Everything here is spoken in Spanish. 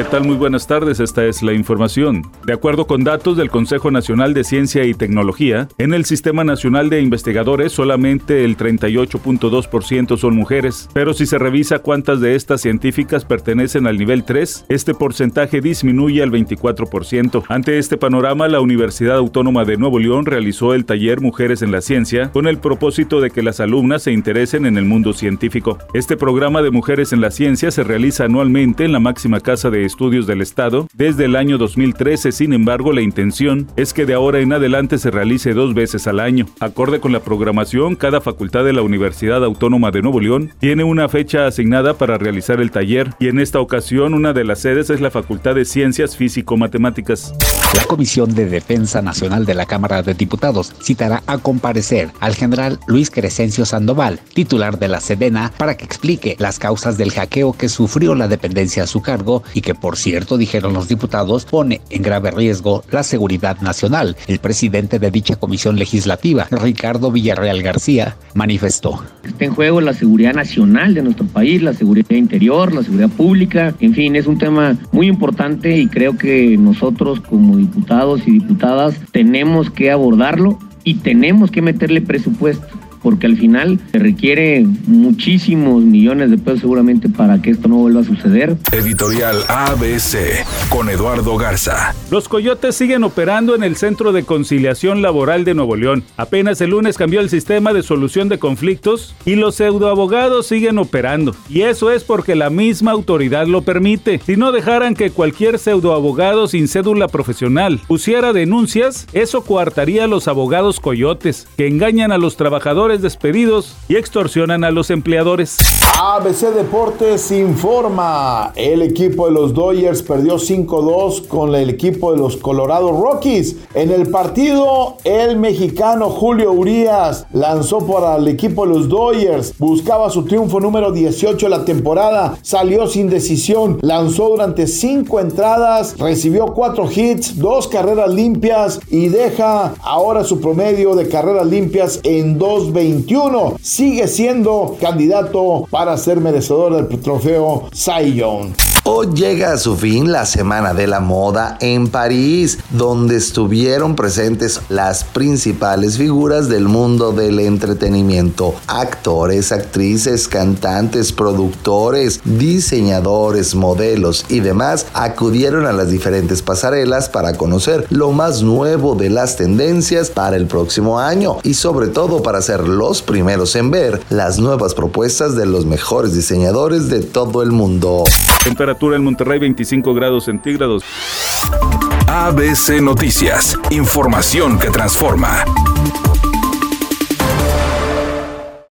¿Qué tal? Muy buenas tardes, esta es la información. De acuerdo con datos del Consejo Nacional de Ciencia y Tecnología, en el Sistema Nacional de Investigadores solamente el 38.2% son mujeres, pero si se revisa cuántas de estas científicas pertenecen al nivel 3, este porcentaje disminuye al 24%. Ante este panorama, la Universidad Autónoma de Nuevo León realizó el taller Mujeres en la Ciencia con el propósito de que las alumnas se interesen en el mundo científico. Este programa de Mujeres en la Ciencia se realiza anualmente en la máxima casa de Estudios del Estado desde el año 2013. Sin embargo, la intención es que de ahora en adelante se realice dos veces al año. Acorde con la programación, cada facultad de la Universidad Autónoma de Nuevo León tiene una fecha asignada para realizar el taller y en esta ocasión una de las sedes es la Facultad de Ciencias Físico-Matemáticas. La Comisión de Defensa Nacional de la Cámara de Diputados citará a comparecer al general Luis Crescencio Sandoval, titular de la Sedena, para que explique las causas del hackeo que sufrió la dependencia a su cargo y que por cierto, dijeron los diputados, pone en grave riesgo la seguridad nacional. El presidente de dicha comisión legislativa, Ricardo Villarreal García, manifestó. Está en juego la seguridad nacional de nuestro país, la seguridad interior, la seguridad pública, en fin, es un tema muy importante y creo que nosotros como diputados y diputadas tenemos que abordarlo y tenemos que meterle presupuesto porque al final se requiere muchísimos millones de pesos seguramente para que esto no vuelva a suceder. Editorial ABC con Eduardo Garza. Los coyotes siguen operando en el Centro de Conciliación Laboral de Nuevo León. Apenas el lunes cambió el sistema de solución de conflictos y los pseudoabogados siguen operando. Y eso es porque la misma autoridad lo permite. Si no dejaran que cualquier pseudoabogado sin cédula profesional pusiera denuncias, eso coartaría a los abogados coyotes, que engañan a los trabajadores despedidos y extorsionan a los empleadores. ABC Deportes informa, el equipo de los Dodgers perdió 5-2 con el equipo de los Colorado Rockies. En el partido, el mexicano Julio Urias lanzó para el equipo de los Dodgers, buscaba su triunfo número 18 de la temporada, salió sin decisión, lanzó durante 5 entradas, recibió 4 hits, 2 carreras limpias y deja ahora su promedio de carreras limpias en 2.21. Sigue siendo candidato para ser merecedor del trofeo Cy Hoy llega a su fin la Semana de la Moda en París, donde estuvieron presentes las principales figuras del mundo del entretenimiento, actores, actrices, cantantes, productores, diseñadores, modelos y demás acudieron a las diferentes pasarelas para conocer lo más nuevo de las tendencias para el próximo año y sobre todo para ser los primeros en ver las nuevas propuestas de los mejores diseñadores de todo el mundo. En Monterrey 25 grados centígrados. ABC Noticias, información que transforma.